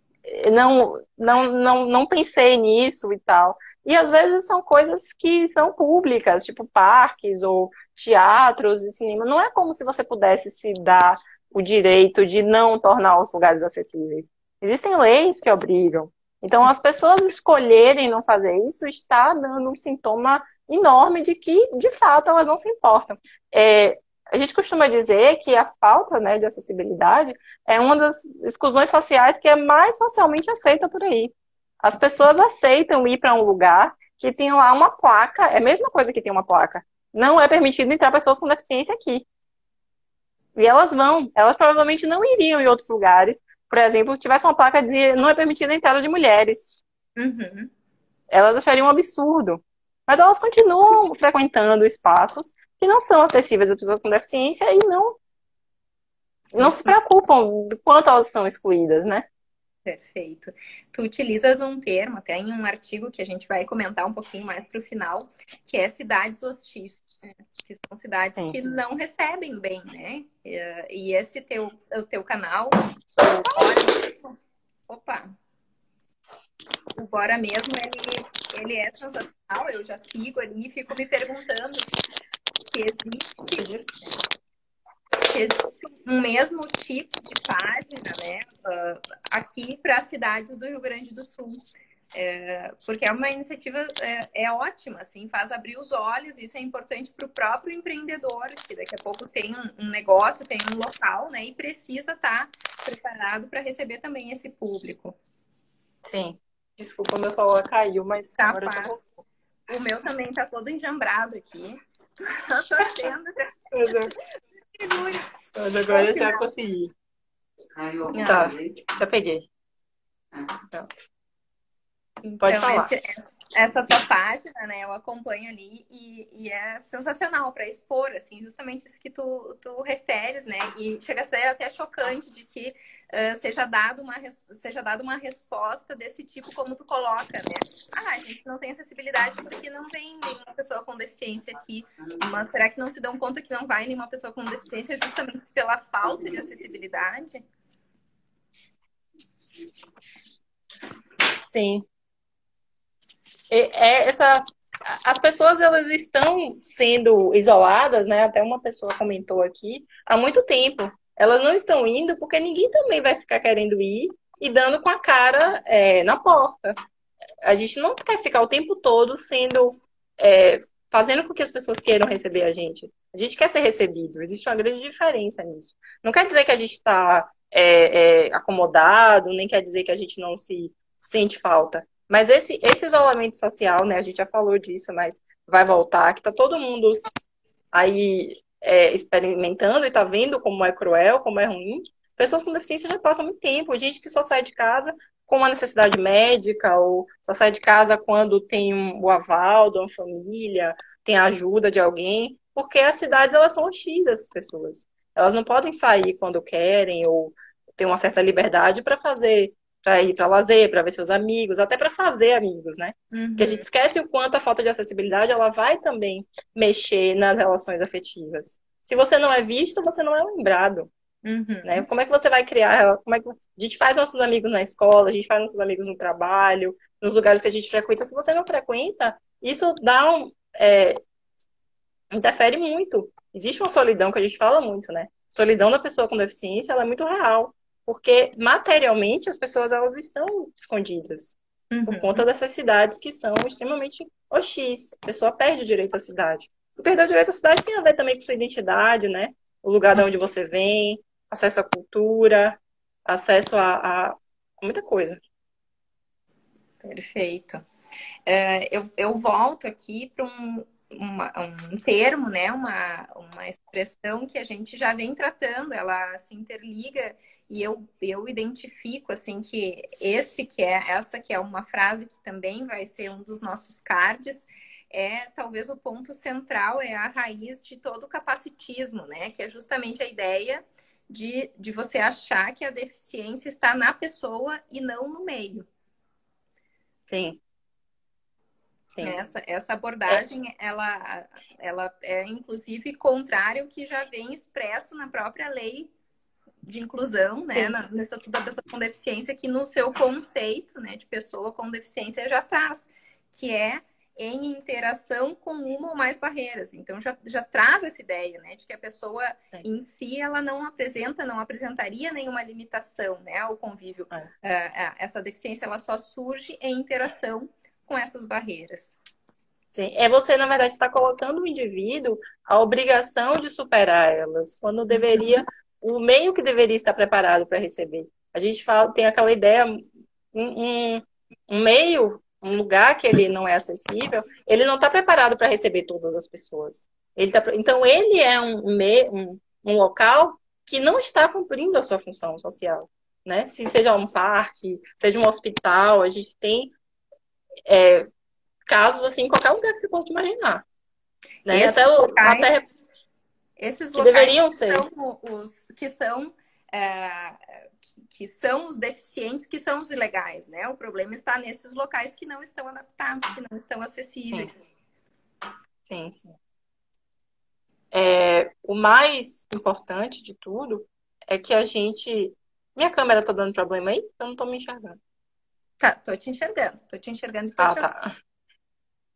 Não, não, não, não pensei nisso e tal. E às vezes são coisas que são públicas, tipo parques ou teatros e cinema. Não é como se você pudesse se dar o direito de não tornar os lugares acessíveis. Existem leis que obrigam. Então, as pessoas escolherem não fazer isso está dando um sintoma enorme de que, de fato, elas não se importam. É, a gente costuma dizer que a falta né, de acessibilidade é uma das exclusões sociais que é mais socialmente aceita por aí. As pessoas aceitam ir para um lugar que tem lá uma placa, é a mesma coisa que tem uma placa. Não é permitido entrar pessoas com deficiência aqui. E elas vão. Elas provavelmente não iriam em outros lugares. Por exemplo, se tivesse uma placa de não é permitida a entrada de mulheres. Uhum. Elas achariam um absurdo. Mas elas continuam frequentando espaços que não são acessíveis às pessoas com deficiência e não, não se preocupam do quanto elas são excluídas, né? Perfeito. Tu utilizas um termo, até em um artigo que a gente vai comentar um pouquinho mais para o final, que é cidades hostis, né? que são cidades Sim. que não recebem bem, né? E esse teu, o teu canal, o opa, o Bora mesmo, ele, ele é sensacional, eu já sigo ali e fico me perguntando se existe existe um mesmo tipo de página, né, uh, aqui para as cidades do Rio Grande do Sul. É, porque é uma iniciativa é, é, ótima, assim, faz abrir os olhos, isso é importante para o próprio empreendedor, que daqui a pouco tem um, negócio, tem um local, né, e precisa estar tá preparado para receber também esse público. Sim. Desculpa, meu celular caiu, mas tá agora já O meu também tá todo enjambrado aqui. Tô torcendo. Mas agora já consegui. Tá, já peguei. Então, Pode falar. Esse, essa tua página, né, eu acompanho ali e, e é sensacional para expor, assim, justamente isso que tu, tu referes, né, e chega a ser até chocante de que uh, seja, dado uma, seja dada uma resposta desse tipo como tu coloca, né, ah, a gente não tem acessibilidade porque não vem nenhuma pessoa com deficiência aqui, mas será que não se dão conta que não vai nenhuma pessoa com deficiência justamente pela falta de acessibilidade? Sim, é essa as pessoas elas estão sendo isoladas, né? Até uma pessoa comentou aqui há muito tempo. Elas não estão indo porque ninguém também vai ficar querendo ir e dando com a cara é, na porta. A gente não quer ficar o tempo todo sendo é, fazendo com que as pessoas queiram receber a gente. A gente quer ser recebido. Existe uma grande diferença nisso. Não quer dizer que a gente está é, é, acomodado, nem quer dizer que a gente não se sente falta. Mas esse, esse isolamento social, né, a gente já falou disso, mas vai voltar, que tá todo mundo aí é, experimentando e tá vendo como é cruel, como é ruim. Pessoas com deficiência já passam muito tempo, gente que só sai de casa com uma necessidade médica, ou só sai de casa quando tem um, o aval de uma família, tem a ajuda de alguém, porque as cidades elas são hostis das pessoas. Elas não podem sair quando querem, ou ter uma certa liberdade para fazer para ir para lazer, para ver seus amigos, até para fazer amigos, né? Uhum. Porque a gente esquece o quanto a falta de acessibilidade ela vai também mexer nas relações afetivas. Se você não é visto, você não é lembrado. Uhum. Né? Como é que você vai criar? Como é que a gente faz nossos amigos na escola, a gente faz nossos amigos no trabalho, nos lugares que a gente frequenta. Se você não frequenta, isso dá um, é, interfere muito. Existe uma solidão que a gente fala muito, né? Solidão da pessoa com deficiência, ela é muito real porque materialmente as pessoas elas estão escondidas uhum. por conta dessas cidades que são extremamente hostis. A pessoa perde o direito à cidade. E perder o direito à cidade tem a ver também com sua identidade, né? O lugar de onde você vem, acesso à cultura, acesso a, a muita coisa. Perfeito. É, eu, eu volto aqui para um, uma, um termo, né, uma, uma expressão que a gente já vem tratando, ela se interliga e eu, eu identifico assim que esse que é essa que é uma frase que também vai ser um dos nossos cards é talvez o ponto central é a raiz de todo o capacitismo, né, que é justamente a ideia de, de você achar que a deficiência está na pessoa e não no meio. Sim. Essa, essa abordagem, é. ela, ela é inclusive contrária ao que já vem expresso na própria lei de inclusão, né, na, no Estatuto da Pessoa com Deficiência, que no seu conceito, né, de pessoa com deficiência já traz, que é em interação com uma ou mais barreiras. Então já, já traz essa ideia, né, de que a pessoa Sim. em si ela não apresenta, não apresentaria nenhuma limitação, né, ao convívio. É. Uh, essa deficiência ela só surge em interação com essas barreiras. Sim, é você na verdade está colocando o indivíduo a obrigação de superar elas, quando deveria o meio que deveria estar preparado para receber. A gente fala, tem aquela ideia, um, um, meio um lugar que ele não é acessível, ele não está preparado para receber todas as pessoas. Ele tá, então, ele é um, um, um local que não está cumprindo a sua função social. Né? Se seja um parque, seja um hospital, a gente tem é, casos assim em qualquer lugar que você possa imaginar. Né? Esses até, locais, até esses que deveriam ser. São os que são é, que são os deficientes, que são os ilegais, né? O problema está nesses locais que não estão adaptados, que não estão acessíveis. Sim, sim. sim. É, o mais importante de tudo é que a gente. Minha câmera tá dando problema aí? Eu não tô me enxergando. Tá, tô te enxergando. Tô te enxergando e tô ah, te tá.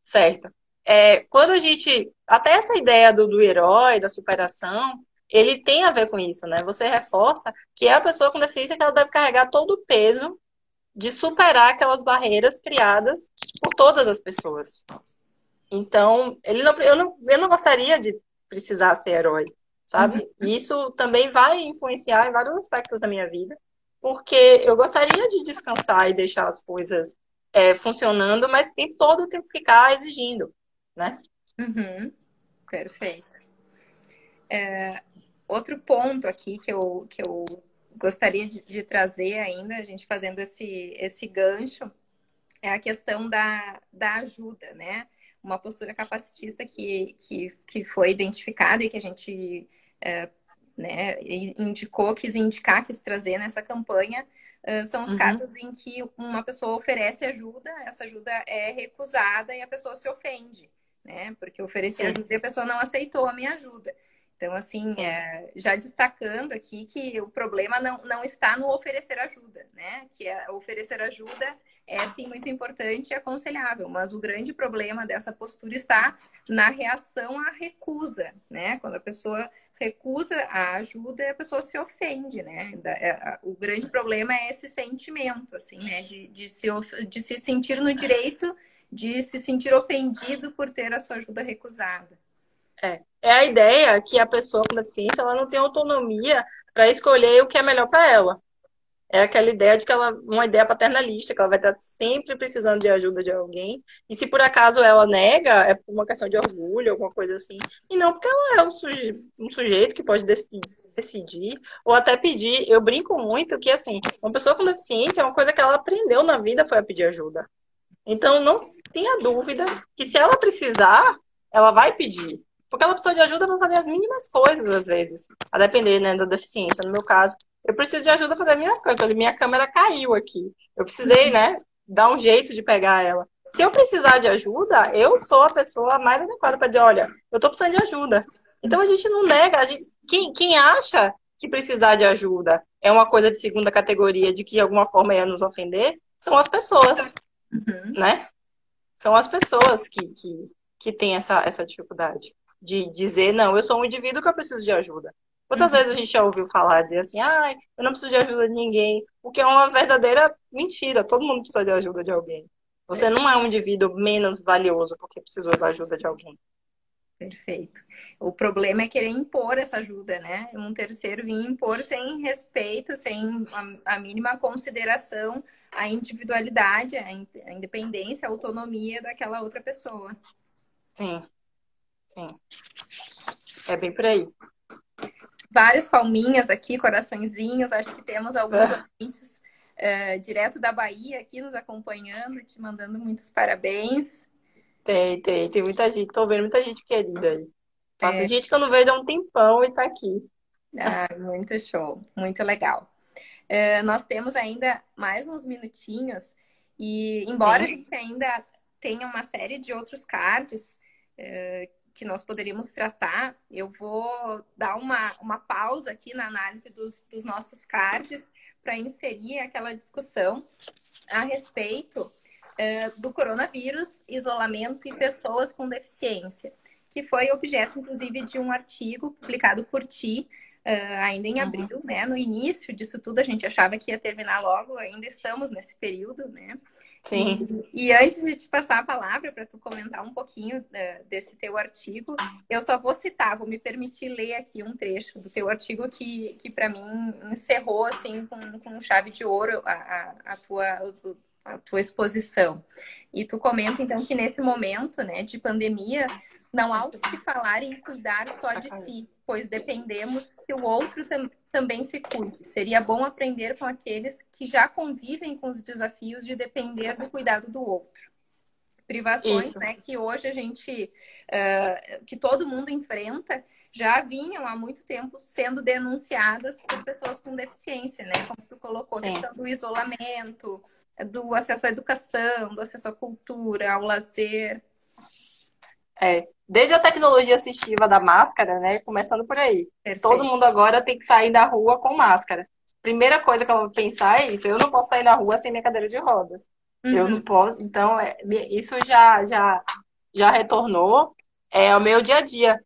Certo. É, quando a gente. Até essa ideia do, do herói, da superação, ele tem a ver com isso, né? Você reforça que é a pessoa com deficiência que ela deve carregar todo o peso de superar aquelas barreiras criadas por todas as pessoas. Então, ele não, eu, não, eu não gostaria de precisar ser herói, sabe? Uhum. E isso também vai influenciar em vários aspectos da minha vida, porque eu gostaria de descansar e deixar as coisas é, funcionando, mas tem todo o tempo ficar exigindo, né? Uhum. Perfeito. É, outro ponto aqui que eu, que eu gostaria de, de, trazer ainda, a gente fazendo esse, esse gancho, é a questão da, da ajuda, né? Uma postura capacitista que, que, que foi identificada e que a gente é, né, indicou, quis indicar, quis trazer nessa campanha, uh, são os uhum. casos em que uma pessoa oferece ajuda, essa ajuda é recusada e a pessoa se ofende, né? Porque ofereci ajuda e a pessoa não aceitou a minha ajuda. Então, assim, é, já destacando aqui que o problema não, não está no oferecer ajuda, né? Que é, oferecer ajuda é, sim, muito importante e aconselhável, mas o grande problema dessa postura está na reação à recusa, né? Quando a pessoa recusa a ajuda, a pessoa se ofende, né? É, o grande problema é esse sentimento, assim, né? De, de, se, de se sentir no direito de se sentir ofendido por ter a sua ajuda recusada. É. é a ideia que a pessoa com deficiência ela não tem autonomia para escolher o que é melhor para ela. É aquela ideia de que ela, uma ideia paternalista, que ela vai estar sempre precisando de ajuda de alguém. E se por acaso ela nega, é por uma questão de orgulho, alguma coisa assim. E não porque ela é um, suje, um sujeito que pode decidir, ou até pedir. Eu brinco muito que, assim, uma pessoa com deficiência, é uma coisa que ela aprendeu na vida foi a pedir ajuda. Então, não tenha dúvida que se ela precisar, ela vai pedir. Porque ela precisa de ajuda para fazer as mínimas coisas, às vezes. A depender, né, da deficiência. No meu caso, eu preciso de ajuda para fazer as minhas coisas. Minha câmera caiu aqui. Eu precisei, né, dar um jeito de pegar ela. Se eu precisar de ajuda, eu sou a pessoa mais adequada para dizer, olha, eu estou precisando de ajuda. Então a gente não nega. A gente... Quem, quem acha que precisar de ajuda é uma coisa de segunda categoria, de que de alguma forma ia nos ofender, são as pessoas, uhum. né? São as pessoas que, que, que têm essa, essa dificuldade de dizer, não, eu sou um indivíduo que eu preciso de ajuda. Quantas uhum. vezes a gente já ouviu falar, dizer assim, ai, eu não preciso de ajuda de ninguém, o que é uma verdadeira mentira, todo mundo precisa de ajuda de alguém. Você não é um indivíduo menos valioso porque precisou da ajuda de alguém. Perfeito. O problema é querer impor essa ajuda, né? Um terceiro vir impor sem respeito, sem a, a mínima consideração à individualidade, à independência, à autonomia daquela outra pessoa. Sim. Sim. É bem por aí. Várias palminhas aqui, coraçõezinhos. Acho que temos alguns é. ouvintes é, direto da Bahia aqui nos acompanhando, te mandando muitos parabéns. Tem, tem. Tem muita gente. Tô vendo muita gente querida aí. Passa é. gente que eu não vejo há um tempão e tá aqui. Ah, muito show. Muito legal. É, nós temos ainda mais uns minutinhos. E embora Sim. a gente ainda tem uma série de outros cards uh, que nós poderíamos tratar. Eu vou dar uma, uma pausa aqui na análise dos, dos nossos cards para inserir aquela discussão a respeito uh, do coronavírus, isolamento e pessoas com deficiência, que foi objeto, inclusive, de um artigo publicado por ti uh, ainda em abril, uhum. né? No início disso tudo, a gente achava que ia terminar logo, ainda estamos nesse período, né? Sim. E, antes de te passar a palavra para tu comentar um pouquinho uh, desse teu artigo, eu só vou citar, vou me permitir ler aqui um trecho do teu artigo que, que para mim encerrou assim com, com chave de ouro a, a, a tua a tua exposição. E tu comenta então que nesse momento, né, de pandemia, não há o que se falar em cuidar só de si, pois dependemos que o outro tam também se cuide. Seria bom aprender com aqueles que já convivem com os desafios de depender do cuidado do outro. Privações, né, que hoje a gente, uh, que todo mundo enfrenta, já vinham há muito tempo sendo denunciadas por pessoas com deficiência, né? Como tu colocou, a questão do isolamento, do acesso à educação, do acesso à cultura, ao lazer. É, desde a tecnologia assistiva da máscara, né? Começando por aí. Perfeito. Todo mundo agora tem que sair da rua com máscara. Primeira coisa que eu vou pensar é isso. Eu não posso sair na rua sem minha cadeira de rodas. Uhum. Eu não posso. Então, é, isso já, já, já retornou é, ao meu dia a dia.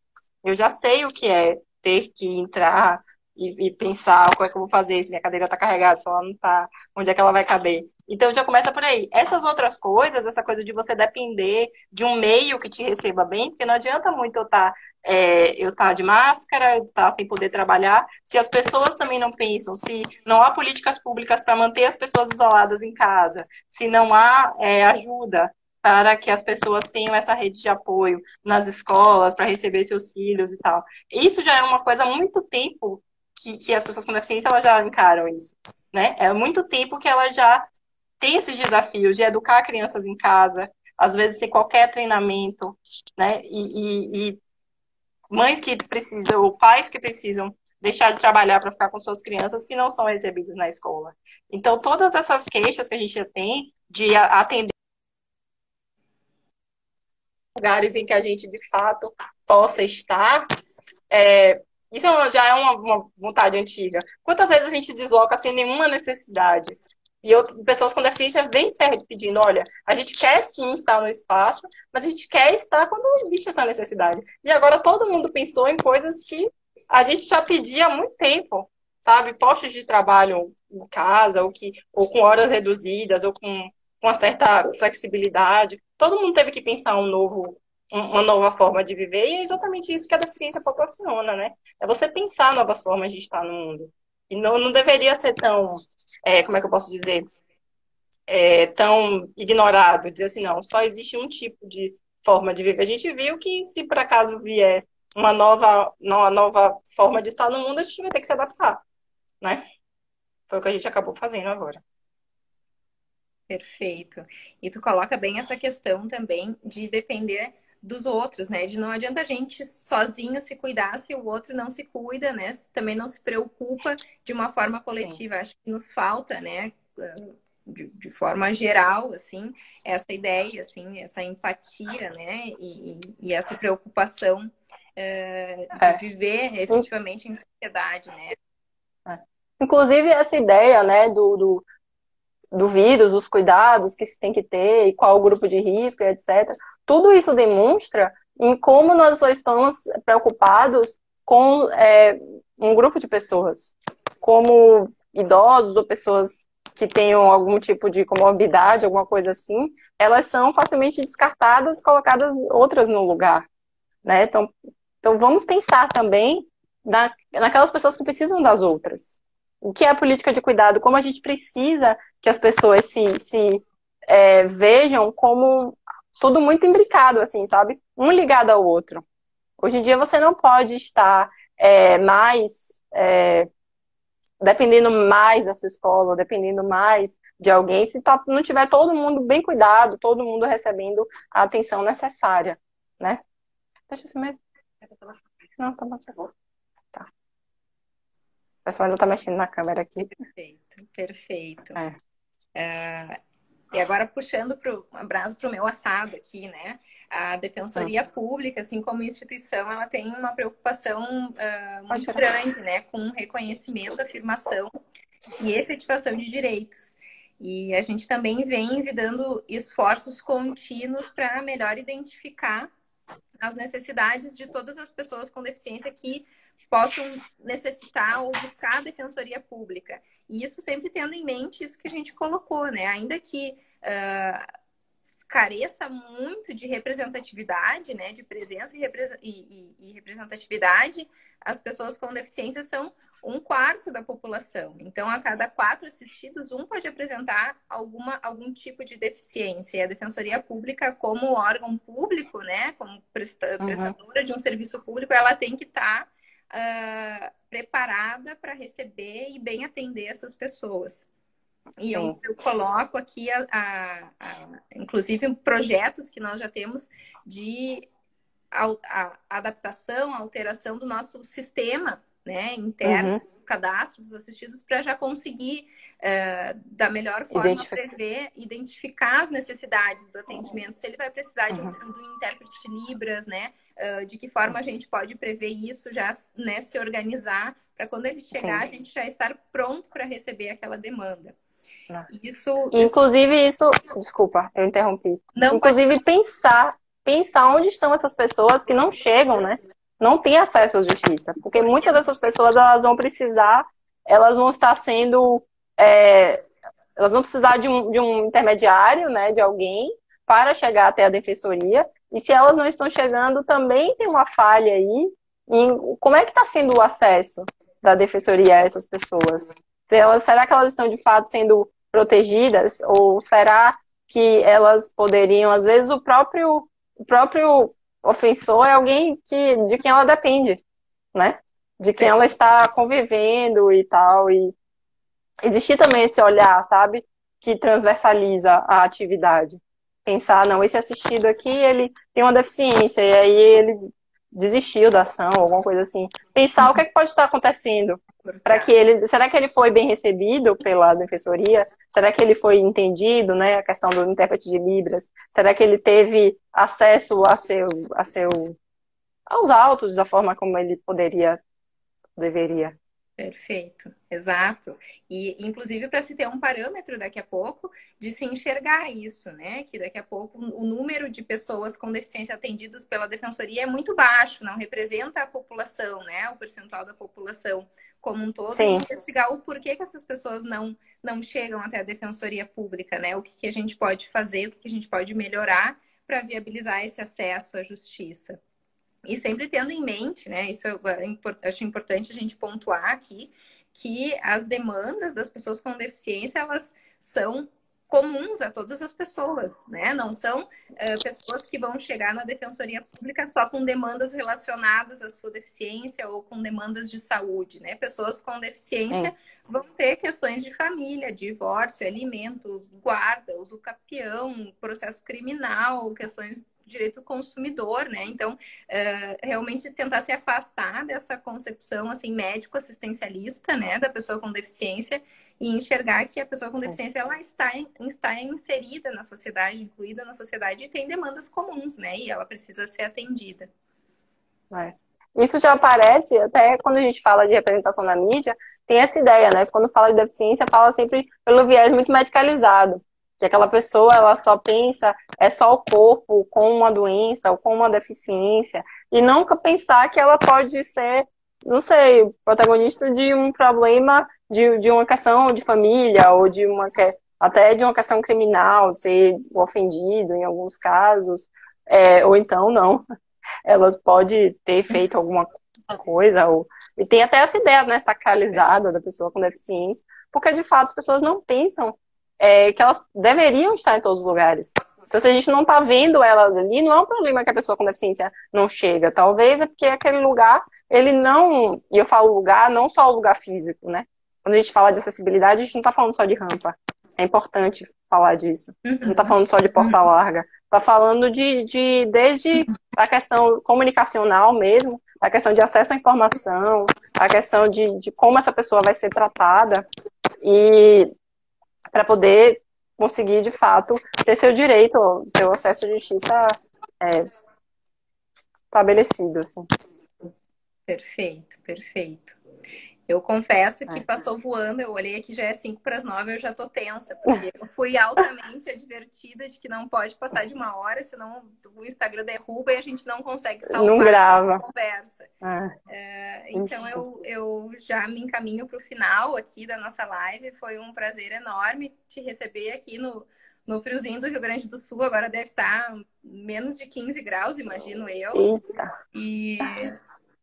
Eu já sei o que é ter que entrar e, e pensar como é que eu vou fazer se minha cadeira está carregada, se ela não está, onde é que ela vai caber. Então já começa por aí. Essas outras coisas, essa coisa de você depender de um meio que te receba bem, porque não adianta muito eu estar tá, é, eu tá de máscara, estar tá sem poder trabalhar, se as pessoas também não pensam, se não há políticas públicas para manter as pessoas isoladas em casa, se não há é, ajuda para que as pessoas tenham essa rede de apoio nas escolas para receber seus filhos e tal. Isso já é uma coisa há muito tempo que, que as pessoas com deficiência elas já encaram isso, né? É muito tempo que elas já tem esses desafios de educar crianças em casa, às vezes sem qualquer treinamento, né? E, e, e mães que precisam, ou pais que precisam deixar de trabalhar para ficar com suas crianças que não são recebidas na escola. Então, todas essas queixas que a gente tem de atender lugares em que a gente de fato possa estar, é, isso já é uma, uma, vontade antiga. Quantas vezes a gente desloca sem nenhuma necessidade? E pessoas com deficiência vêm pedindo, olha, a gente quer sim estar no espaço, mas a gente quer estar quando existe essa necessidade. E agora todo mundo pensou em coisas que a gente já pedia há muito tempo, sabe? Postos de trabalho em casa, ou, que, ou com horas reduzidas, ou com, com uma certa flexibilidade. Todo mundo teve que pensar um novo, uma nova forma de viver, e é exatamente isso que a deficiência proporciona, né? É você pensar novas formas de estar no mundo. E não, não deveria ser tão é, como é que eu posso dizer, é, tão ignorado, dizer assim, não, só existe um tipo de forma de viver. A gente viu que se por acaso vier uma nova, uma nova forma de estar no mundo, a gente vai ter que se adaptar, né? Foi o que a gente acabou fazendo agora. Perfeito. E tu coloca bem essa questão também de depender dos outros, né? De não adianta a gente sozinho se cuidar se o outro não se cuida, né? Também não se preocupa de uma forma coletiva. Sim. Acho que nos falta, né? De, de, forma geral, assim, essa ideia, assim, essa empatia, né? E, e essa preocupação de é. viver efetivamente em sociedade, né? É. Inclusive essa ideia, né, do, do, do vírus, os cuidados que se tem que ter, e qual o grupo de risco, etc tudo isso demonstra em como nós só estamos preocupados com é, um grupo de pessoas, como idosos ou pessoas que tenham algum tipo de comorbidade, alguma coisa assim, elas são facilmente descartadas, colocadas outras no lugar, né? Então, então vamos pensar também na, naquelas pessoas que precisam das outras. O que é a política de cuidado? Como a gente precisa que as pessoas se, se é, vejam como tudo muito imbricado, assim, sabe? Um ligado ao outro. Hoje em dia você não pode estar é, mais é, dependendo mais da sua escola, dependendo mais de alguém, se tá, não tiver todo mundo bem cuidado, todo mundo recebendo a atenção necessária, né? Deixa eu mesmo. Não, tá bom, tá. O pessoal ainda tá mexendo na câmera aqui. Perfeito, perfeito. É. Uh, E agora puxando pro, um abraço para o meu assado aqui, né? A Defensoria Pública, assim como instituição, ela tem uma preocupação uh, muito grande, né? Com reconhecimento, afirmação e efetivação de direitos. E a gente também vem dando esforços contínuos para melhor identificar as necessidades de todas as pessoas com deficiência que possam necessitar ou buscar a defensoria pública. E isso sempre tendo em mente isso que a gente colocou, né? Ainda que uh, careça muito de representatividade, né? De presença e, e, e representatividade, as pessoas com deficiência são um quarto da população. Então, a cada quatro assistidos, um pode apresentar alguma, algum tipo de deficiência. E a Defensoria Pública, como órgão público, né, como prestadora uhum. de um serviço público, ela tem que estar tá, uh, preparada para receber e bem atender essas pessoas. E eu, eu, coloco aqui, a, a, a, inclusive, projetos que nós já temos de a, a adaptação, alteração do nosso sistema né, interno, uhum. Cadastro dos assistidos, para já conseguir, uh, da melhor forma, Identific... prever, identificar as necessidades do atendimento, se ele vai precisar de um, uhum. do intérprete de Libras, né, uh, de que forma a gente pode prever isso, já né, se organizar, para quando ele chegar, Sim. a gente já estar pronto para receber aquela demanda. Ah. Isso, Inclusive isso, desculpa, eu interrompi. Não, Inclusive pode... pensar, pensar onde estão essas pessoas que não chegam, né? Não tem acesso à justiça, porque muitas dessas pessoas elas vão precisar, elas vão estar sendo, é, elas vão precisar de um, de um intermediário, né, de alguém para chegar até a defensoria. E se elas não estão chegando, também tem uma falha aí em como é que está sendo o acesso da defensoria a essas pessoas. Elas, será que elas estão de fato sendo protegidas ou será que elas poderiam, às vezes o próprio o próprio ofensor é alguém que, de quem ela depende, né? De quem ela está convivendo e tal. E existir também esse olhar, sabe? Que transversaliza a atividade. Pensar, não, esse assistido aqui, ele tem uma deficiência, e aí ele desistiu da ação, alguma coisa assim. Pensar o que, é que pode estar acontecendo para que ele, será que ele foi bem recebido pela defensoria? Será que ele foi entendido, né, a questão do intérprete de libras? Será que ele teve acesso a seu, a seu, aos autos da forma como ele poderia, deveria? Perfeito, exato. E inclusive para se ter um parâmetro daqui a pouco de se enxergar isso, né? Que daqui a pouco o número de pessoas com deficiência atendidas pela defensoria é muito baixo, não representa a população, né? O percentual da população como um todo Sim. e investigar o porquê que essas pessoas não não chegam até a defensoria pública, né? O que, que a gente pode fazer, o que, que a gente pode melhorar para viabilizar esse acesso à justiça. E sempre tendo em mente, né? Isso eu é acho importante a gente pontuar aqui, que as demandas das pessoas com deficiência, elas são comuns a todas as pessoas, né? Não são uh, pessoas que vão chegar na defensoria pública só com demandas relacionadas à sua deficiência ou com demandas de saúde, né? Pessoas com deficiência Sim. vão ter questões de família, divórcio, alimento, guarda, uso capião, processo criminal, questões direito do consumidor, né? Então, uh, realmente tentar se afastar dessa concepção assim médico-assistencialista, né, da pessoa com deficiência e enxergar que a pessoa com deficiência ela está, está inserida na sociedade, incluída na sociedade e tem demandas comuns, né? E ela precisa ser atendida. É. Isso já aparece, até quando a gente fala de representação na mídia, tem essa ideia, né? Quando fala de deficiência, fala sempre pelo viés muito medicalizado que aquela pessoa ela só pensa é só o corpo com uma doença ou com uma deficiência e nunca pensar que ela pode ser não sei protagonista de um problema de, de uma questão de família ou de uma até de uma questão criminal ser ofendido em alguns casos é, ou então não. Elas pode ter feito alguma coisa ou e tem até essa ideia né sacralizada da pessoa com deficiência porque de fato as pessoas não pensam é, que elas deveriam estar em todos os lugares. Então, se a gente não está vendo elas ali, não é um problema que a pessoa com deficiência não chega. Talvez é porque aquele lugar, ele não. E eu falo lugar, não só o lugar físico, né? Quando a gente fala de acessibilidade, a gente não está falando só de rampa. É importante falar disso. Não está falando só de porta uhum. larga. Está falando de, de desde a questão comunicacional mesmo, a questão de acesso à informação, a questão de, de como essa pessoa vai ser tratada. E para poder conseguir, de fato, ter seu direito, seu acesso à justiça é, estabelecido. Assim. Perfeito, perfeito. Eu confesso que é. passou voando, eu olhei aqui, já é 5 para as 9, eu já tô tensa, porque eu fui altamente advertida de que não pode passar de uma hora, senão o Instagram derruba e a gente não consegue salvar não grava. a conversa. É. É, então eu, eu já me encaminho para o final aqui da nossa live. Foi um prazer enorme te receber aqui no, no friozinho do Rio Grande do Sul. Agora deve estar menos de 15 graus, imagino eu. Eita. E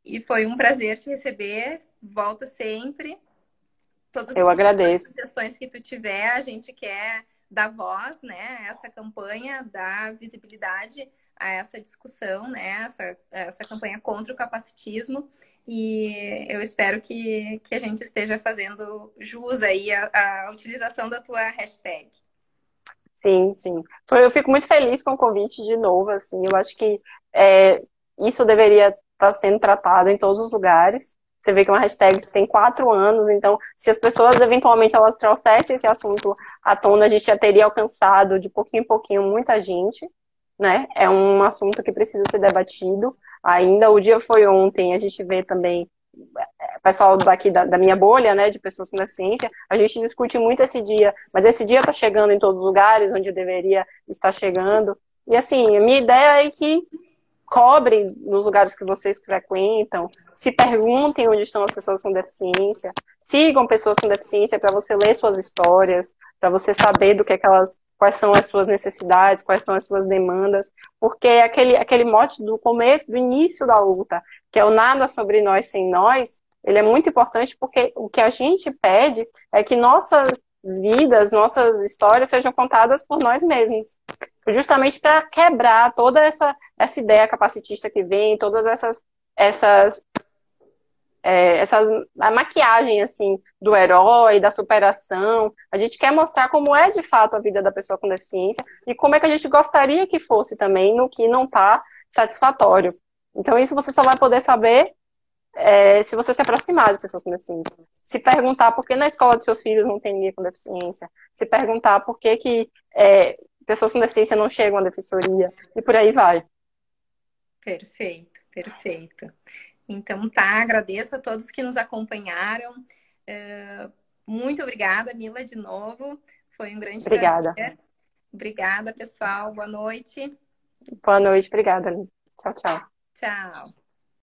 e foi um prazer te receber. Volta sempre. Todas Eu agradeço. as sugestões que tu tiver, a gente quer dar voz, né? Essa campanha, dar visibilidade a essa discussão, né? Essa, essa campanha contra o capacitismo. E eu espero que, que a gente esteja fazendo jus aí a, a utilização da tua hashtag. Sim, sim. Eu fico muito feliz com o convite de novo, assim. Eu acho que é, isso deveria está sendo tratado em todos os lugares. Você vê que é uma hashtag que tem quatro anos, então, se as pessoas eventualmente elas trouxessem esse assunto à tona, a gente já teria alcançado de pouquinho em pouquinho muita gente, né? É um assunto que precisa ser debatido. Ainda o dia foi ontem, a gente vê também é, pessoal daqui da, da, minha bolha, né, de pessoas com deficiência, a gente discute muito esse dia, mas esse dia está chegando em todos os lugares onde deveria estar chegando. E assim, a minha ideia é que cobrem nos lugares que vocês frequentam, se perguntem onde estão as pessoas com deficiência, sigam pessoas com deficiência para você ler suas histórias, para você saber do que, é que elas, quais são as suas necessidades, quais são as suas demandas, porque aquele, aquele mote do começo, do início da luta, que é o nada sobre nós sem nós, ele é muito importante porque o que a gente pede é que nossas vidas, nossas histórias sejam contadas por nós mesmos justamente para quebrar toda essa, essa ideia capacitista que vem, todas essas essas é, essas a maquiagem assim do herói, da superação. A gente quer mostrar como é de fato a vida da pessoa com deficiência e como é que a gente gostaria que fosse também no que não está satisfatório. Então isso você só vai poder saber é, se você se aproximar de pessoas com deficiência. Se perguntar por que na escola dos seus filhos não tem ninguém com deficiência. Se perguntar por que, que é, pessoas com deficiência não chegam à defensoria e por aí vai. Perfeito, perfeito. Então tá, agradeço a todos que nos acompanharam. Uh, muito obrigada, Mila, de novo. Foi um grande obrigada. prazer. Obrigada, pessoal. Boa noite. Boa noite, obrigada. Tchau, tchau. Tchau.